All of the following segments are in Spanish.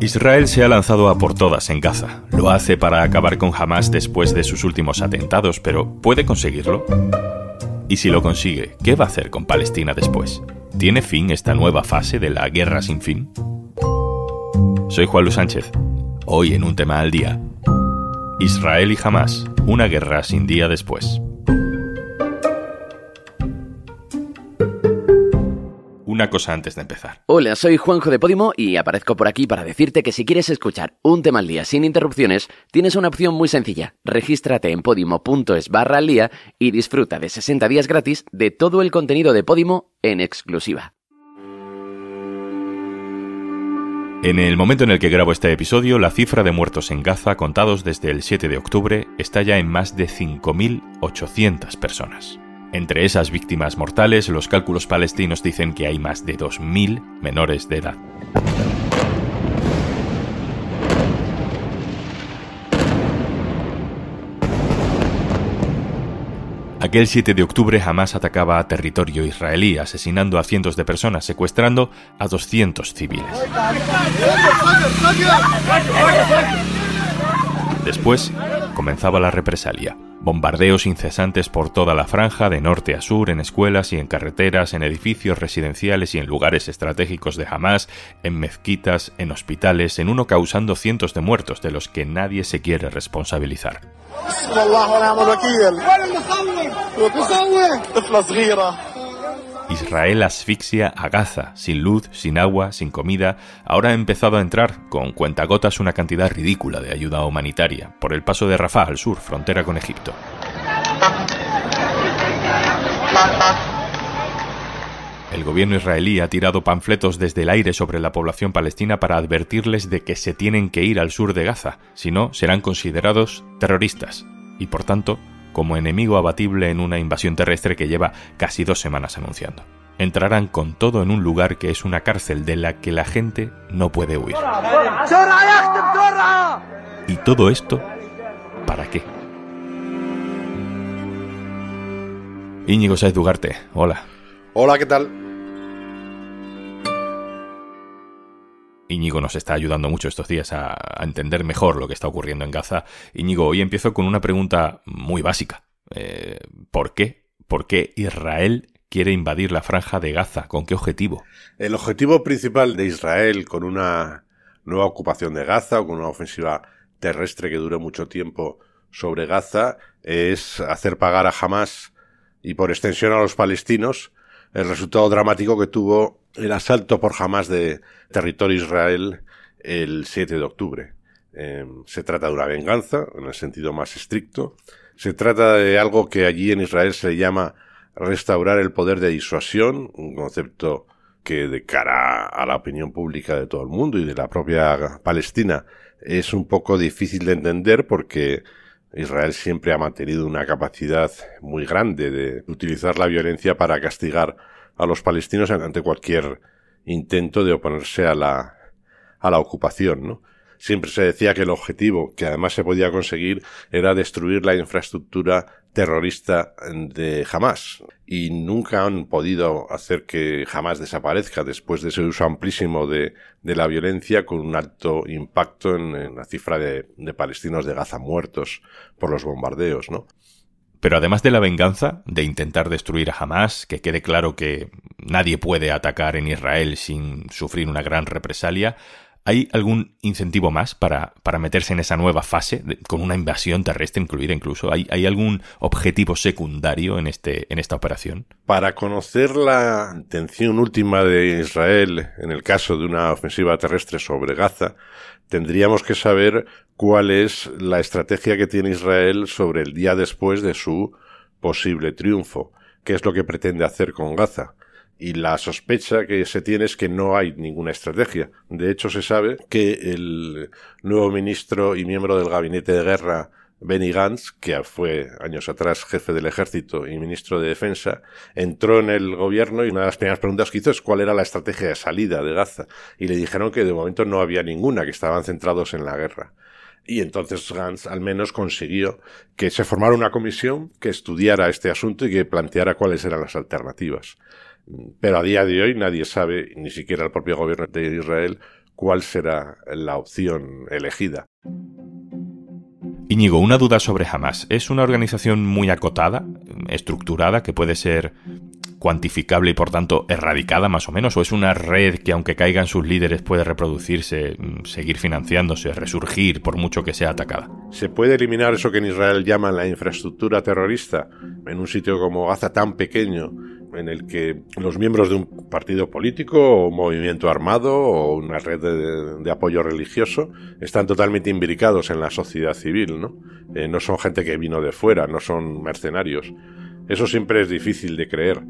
Israel se ha lanzado a por todas en Gaza. Lo hace para acabar con Hamas después de sus últimos atentados, pero ¿puede conseguirlo? Y si lo consigue, ¿qué va a hacer con Palestina después? ¿Tiene fin esta nueva fase de la guerra sin fin? Soy Juan Luis Sánchez. Hoy en un tema al día. Israel y Hamas, una guerra sin día después. Una cosa antes de empezar. Hola, soy Juanjo de Podimo y aparezco por aquí para decirte que si quieres escuchar un tema al día sin interrupciones, tienes una opción muy sencilla. Regístrate en podimo.es barra al día y disfruta de 60 días gratis de todo el contenido de Podimo en exclusiva. En el momento en el que grabo este episodio, la cifra de muertos en Gaza contados desde el 7 de octubre está ya en más de 5.800 personas. Entre esas víctimas mortales, los cálculos palestinos dicen que hay más de 2.000 menores de edad. Aquel 7 de octubre Hamas atacaba a territorio israelí, asesinando a cientos de personas, secuestrando a 200 civiles. Después comenzaba la represalia. Bombardeos incesantes por toda la franja, de norte a sur, en escuelas y en carreteras, en edificios residenciales y en lugares estratégicos de Hamas, en mezquitas, en hospitales, en uno causando cientos de muertos de los que nadie se quiere responsabilizar. Israel asfixia a Gaza, sin luz, sin agua, sin comida. Ahora ha empezado a entrar con cuentagotas una cantidad ridícula de ayuda humanitaria por el paso de Rafah al sur, frontera con Egipto. El gobierno israelí ha tirado panfletos desde el aire sobre la población palestina para advertirles de que se tienen que ir al sur de Gaza, si no serán considerados terroristas y por tanto como enemigo abatible en una invasión terrestre que lleva casi dos semanas anunciando. Entrarán con todo en un lugar que es una cárcel de la que la gente no puede huir. ¿Y todo esto para qué? Íñigo Saez Dugarte, hola. Hola, ¿qué tal? Íñigo nos está ayudando mucho estos días a, entender mejor lo que está ocurriendo en Gaza. Íñigo, hoy empiezo con una pregunta muy básica. Eh, ¿Por qué? ¿Por qué Israel quiere invadir la franja de Gaza? ¿Con qué objetivo? El objetivo principal de Israel con una nueva ocupación de Gaza o con una ofensiva terrestre que dure mucho tiempo sobre Gaza es hacer pagar a Hamas y por extensión a los palestinos el resultado dramático que tuvo el asalto por jamás de territorio Israel el 7 de octubre. Em, se trata de una venganza, en el sentido más estricto. Se trata de algo que allí en Israel se llama restaurar el poder de disuasión, un concepto que de cara a la opinión pública de todo el mundo y de la propia Palestina es un poco difícil de entender porque Israel siempre ha mantenido una capacidad muy grande de utilizar la violencia para castigar a los palestinos ante cualquier intento de oponerse a la, a la ocupación, ¿no? Siempre se decía que el objetivo, que además se podía conseguir, era destruir la infraestructura terrorista de Hamas. Y nunca han podido hacer que Hamas desaparezca después de ese uso amplísimo de, de la violencia con un alto impacto en, la cifra de, de palestinos de Gaza muertos por los bombardeos, ¿no? Pero además de la venganza, de intentar destruir a Hamas, que quede claro que nadie puede atacar en Israel sin sufrir una gran represalia, ¿hay algún incentivo más para, para meterse en esa nueva fase, con una invasión terrestre incluida incluso? ¿Hay, ¿Hay, algún objetivo secundario en, este, en esta operación? Para conocer la intención última de Israel en el caso de una ofensiva terrestre sobre Gaza, tendríamos que saber cuál es la estrategia que tiene Israel sobre el día después de su posible triunfo, qué es lo que pretende hacer con Gaza. Y la sospecha que se tiene es que no hay ninguna estrategia. De hecho, se sabe que el nuevo ministro y miembro del gabinete de guerra Benny Gantz, que fue años atrás jefe del ejército y ministro de defensa, entró en el gobierno y una de las primeras preguntas que hizo es cuál era la estrategia de salida de Gaza. Y le dijeron que de momento no había ninguna, que estaban centrados en la guerra. Y entonces Gantz al menos consiguió que se formara una comisión que estudiara este asunto y que planteara cuáles eran las alternativas. Pero a día de hoy nadie sabe, ni siquiera el propio gobierno de Israel, cuál será la opción elegida. Íñigo, una duda sobre Hamas. ¿Es una organización muy acotada, estructurada, que puede ser cuantificable y por tanto erradicada más o menos? ¿O es una red que aunque caigan sus líderes puede reproducirse, mm, seguir financiándose, resurgir por mucho que sea atacada? ¿Se puede eliminar eso que en Israel llaman la infraestructura terrorista en un sitio como Gaza tan pequeño en el que los miembros de un partido político o movimiento armado o una red de, apoyo religioso están totalmente imbricados en la sociedad civil, ¿no? Eh, no son gente que vino de fuera, no son mercenarios. Eso siempre es difícil de creer.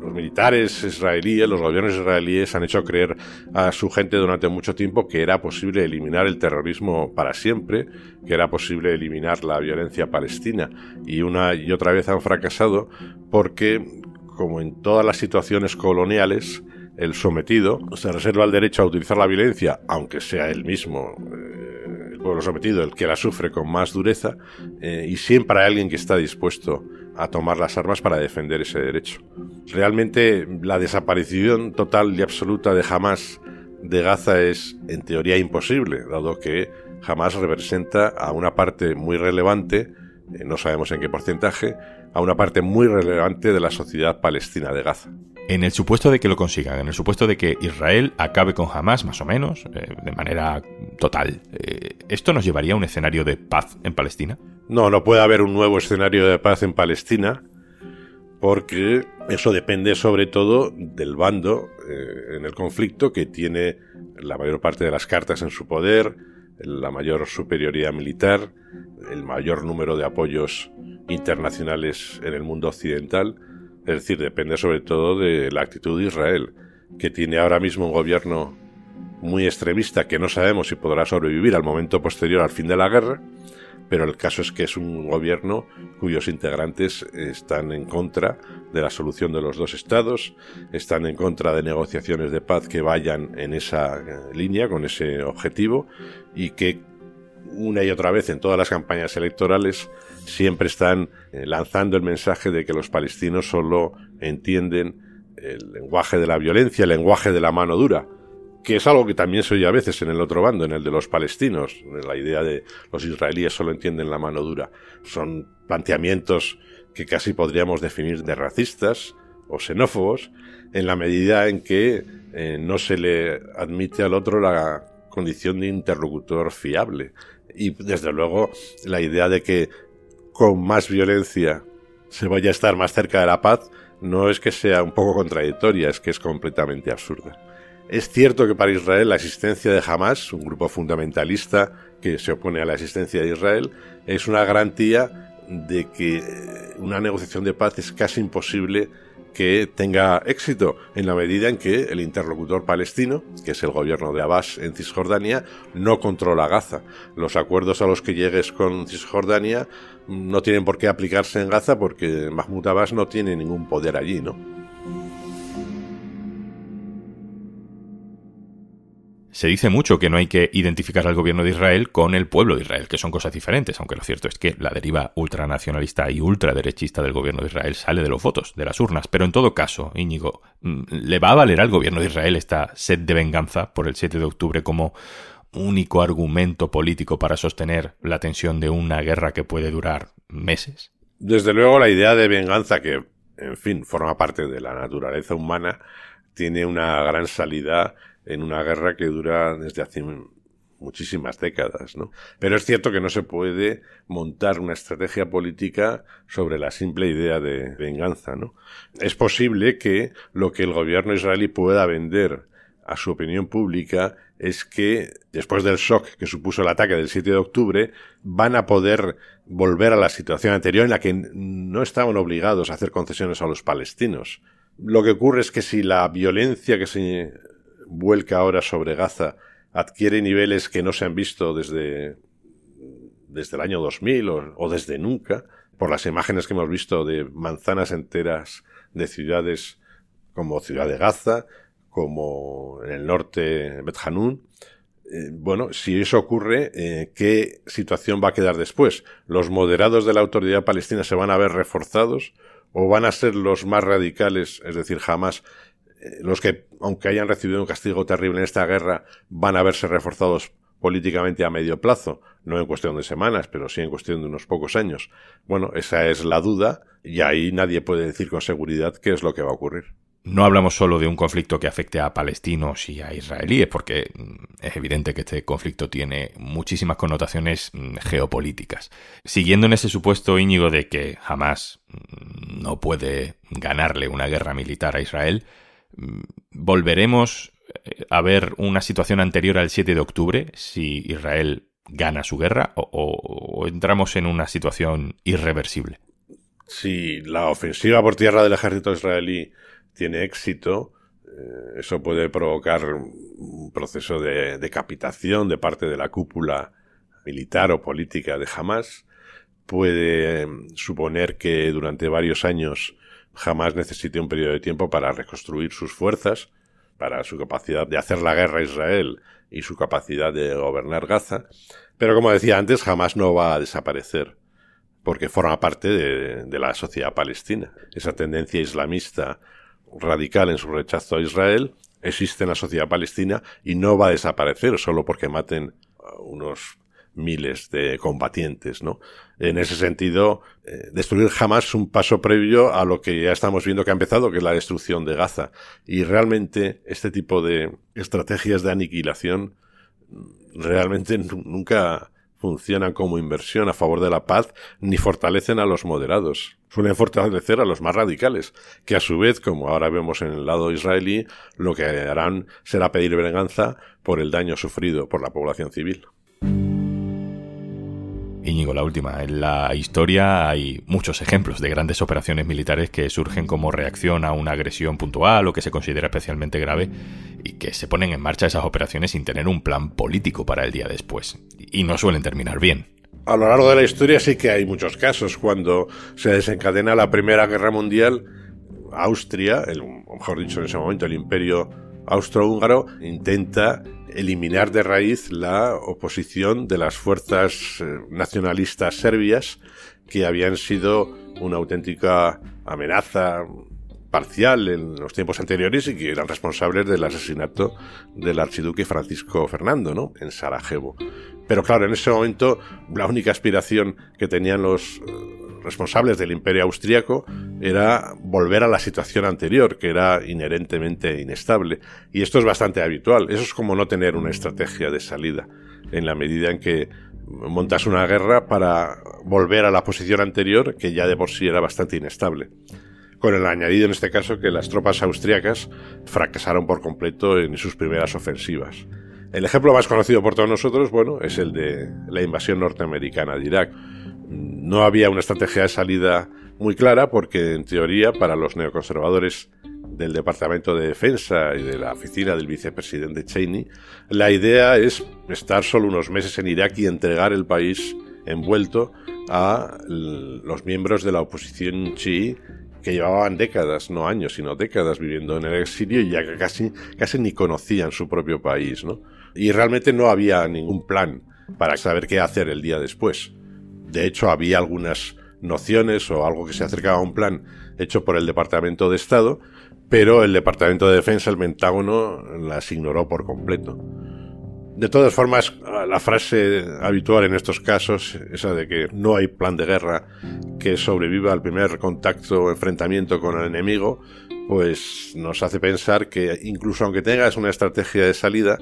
Los militares israelíes, los gobiernos israelíes han hecho creer a su gente durante mucho tiempo que era posible eliminar el terrorismo para siempre, que era posible eliminar la violencia palestina. Y una y otra vez han fracasado porque como en todas las situaciones coloniales, el sometido se reserva el derecho a utilizar la violencia, aunque sea él mismo, eh, el pueblo sometido, el que la sufre con más dureza, eh, y siempre hay alguien que está dispuesto a tomar las armas para defender ese derecho. Realmente la desaparición total y absoluta de Hamas de Gaza es en teoría imposible, dado que Hamas representa a una parte muy relevante, eh, no sabemos en qué porcentaje, a una parte muy relevante de la sociedad palestina de Gaza. En el supuesto de que lo consigan, en el supuesto de que Israel acabe con Hamas, más o menos, eh, de manera total, eh, ¿esto nos llevaría a un escenario de paz en Palestina? No, no puede haber un nuevo escenario de paz en Palestina, porque eso depende sobre todo del bando eh, en el conflicto que tiene la mayor parte de las cartas en su poder, la mayor superioridad militar, el mayor número de apoyos internacionales en el mundo occidental. Es decir, depende sobre todo de la actitud de Israel, que tiene ahora mismo un gobierno muy extremista que no sabemos si podrá sobrevivir al momento posterior al fin de la guerra, pero el caso es que es un gobierno cuyos integrantes están en contra de la solución de los dos estados, están en contra de negociaciones de paz que vayan en esa eh, línea, con ese objetivo, y que una y otra vez en todas las campañas electorales siempre están eh, lanzando el mensaje de que los palestinos solo entienden el lenguaje de la violencia, el lenguaje de la mano dura, que es algo que también se oye a veces en el otro bando, en el de los palestinos, la idea de los israelíes solo entienden la mano dura. Son planteamientos que casi podríamos definir de racistas o xenófobos, en la medida en que eh, no se le admite al otro la condición de interlocutor fiable. Y desde luego la idea de que con más violencia se vaya a estar más cerca de la paz no es que sea un poco contradictoria, es que es completamente absurda. Es cierto que para Israel la existencia de Hamas, un grupo fundamentalista que se opone a la existencia de Israel, es una garantía de que una negociación de paz es casi imposible que tenga éxito en la medida en que el interlocutor palestino, que es el gobierno de Abbas en Cisjordania, no controla Gaza. Los acuerdos a los que llegues con Cisjordania no tienen por qué aplicarse en Gaza porque Mahmoud Abbas no tiene ningún poder allí, ¿no? Se dice mucho que no hay que identificar al gobierno de Israel con el pueblo de Israel, que son cosas diferentes, aunque lo cierto es que la deriva ultranacionalista y ultraderechista del gobierno de Israel sale de los votos, de las urnas. Pero en todo caso, Íñigo, mm, ¿le va a valer al gobierno de Israel esta sed de venganza por el 7 de octubre como único argumento político para sostener la tensión de una guerra que puede durar meses? Desde luego la idea de venganza que, en fin, forma parte de la naturaleza humana, tiene una gran salida en una guerra que dura desde hace muchísimas décadas, ¿no? Pero es cierto que no se puede montar una estrategia política sobre la simple idea de venganza, ¿no? Es posible que lo que el gobierno israelí pueda vender a su opinión pública es que después del shock que supuso el ataque del 7 de octubre van a poder volver a la situación anterior en la que no estaban obligados a hacer concesiones a los palestinos. Lo que ocurre es que si la violencia que se vuelca ahora sobre Gaza adquiere niveles que no se han visto desde, desde el año 2000 o, o desde nunca, por las imágenes que hemos visto de manzanas enteras de ciudades como Ciudad de Gaza, como en el norte Bet Hanun. Eh, bueno, si eso ocurre, eh, ¿qué situación va a quedar después? ¿Los moderados de la autoridad palestina se van a ver reforzados o van a ser los más radicales, es decir, jamás eh, los que, aunque hayan recibido un castigo terrible en esta guerra, van a verse reforzados políticamente a medio plazo, no en cuestión de semanas, pero sí en cuestión de unos pocos años. Bueno, esa es la duda y ahí nadie puede decir con seguridad qué es lo que va a ocurrir. No hablamos solo de un conflicto que afecte a palestinos y a israelíes, porque mm, es evidente que este conflicto tiene muchísimas connotaciones mm, geopolíticas. Siguiendo en ese supuesto Íñigo de que jamás mm, no puede ganarle una guerra militar a Israel, volveremos eh, a ver una situación anterior al 7 de octubre si Israel gana su guerra o, o entramos en una situación irreversible. Si la ofensiva por tierra del ejército israelí tiene éxito, eh, eso puede provocar un proceso de decapitación de parte de la cúpula militar o política de Hamas. Puede em, suponer que durante varios años Hamas necesite un periodo de tiempo para reconstruir sus fuerzas, para su capacidad de hacer la guerra a Israel y su capacidad de gobernar Gaza. Pero como decía antes, Hamas no va a desaparecer porque forma parte de, de la sociedad palestina. Esa tendencia islamista radical en su rechazo a Israel existe en la sociedad palestina y no va a desaparecer solo porque maten unos miles de combatientes, ¿no? En ese sentido, eh, destruir jamás es un paso previo a lo que ya estamos viendo que ha empezado, que es la destrucción de Gaza. Y realmente este tipo de estrategias de aniquilación realmente nunca funcionan como inversión a favor de la paz ni fortalecen a los moderados. Suelen fortalecer a los más radicales, que a su vez, como ahora vemos en el lado israelí, lo que harán será pedir venganza por el daño sufrido por la población civil. Íñigo, la última. En la historia hay muchos ejemplos de grandes operaciones militares que surgen como reacción a una agresión puntual o que se considera especialmente grave y que se ponen en marcha esas operaciones sin tener un plan político para el día después. Y no suelen terminar bien. A lo largo de la historia sí que hay muchos casos. Cuando se desencadena la Primera Guerra Mundial, Austria, el, mejor dicho en ese momento el Imperio austrohúngaro, intenta eliminar de raíz la oposición de las fuerzas eh, nacionalistas serbias que habían sido una auténtica amenaza parcial en los tiempos anteriores y que eran responsables del asesinato del archiduque Francisco Fernando, ¿no? En Sarajevo. Pero claro, en ese momento la única aspiración que tenían los eh, responsables del imperio austriaco era volver a la situación anterior, que era inherentemente inestable. Y esto es bastante habitual. Eso es como no tener una estrategia de salida, en la medida en que montas una guerra para volver a la posición anterior, que ya de por sí era bastante inestable. Con el añadido en este caso que las tropas austriacas fracasaron por completo en sus primeras ofensivas. El ejemplo más conocido por todos nosotros, bueno, es el de la invasión norteamericana de Irak no había una estrategia de salida muy clara porque, en teoría, para los neoconservadores del Departamento de Defensa y de la oficina del vicepresidente Cheney, la idea es estar solo unos meses en Irak y entregar el país envuelto a los miembros de la oposición chií que llevaban décadas, no años, sino décadas viviendo en el exilio y ya casi, casi ni conocían su propio país, ¿no? Y realmente no había ningún plan para saber qué hacer el día después. De hecho, había algunas nociones o algo que se acercaba a un plan hecho por el Departamento de Estado, pero el Departamento de Defensa, el Pentágono, las ignoró por completo. De todas formas, la frase habitual en estos casos, esa de que no hay plan de guerra que sobreviva al primer contacto o enfrentamiento con el enemigo, pues nos hace pensar que incluso aunque tengas una estrategia de salida,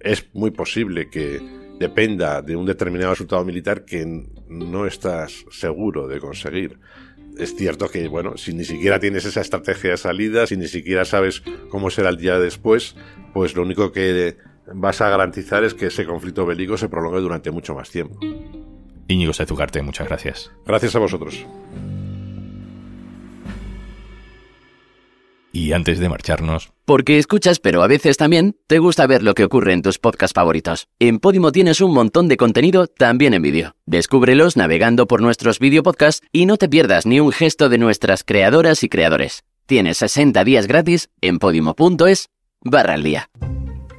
es muy posible que dependa de un determinado resultado militar que no estás seguro de conseguir. Es cierto que, bueno, si ni siquiera tienes esa estrategia de salida, si ni siquiera sabes cómo será el día después, pues lo único que vas a garantizar es que ese conflicto bélico se prolongue durante mucho más tiempo. Íñigo Sezugarte, muchas gracias. Gracias a vosotros. Y antes de marcharnos... Porque escuchas, pero a veces también te gusta ver lo que ocurre en tus podcasts favoritos. En Podimo tienes un montón de contenido también en vídeo. Descúbrelos navegando por nuestros videopodcasts y no te pierdas ni un gesto de nuestras creadoras y creadores. Tienes 60 días gratis en podimo.es barra al día.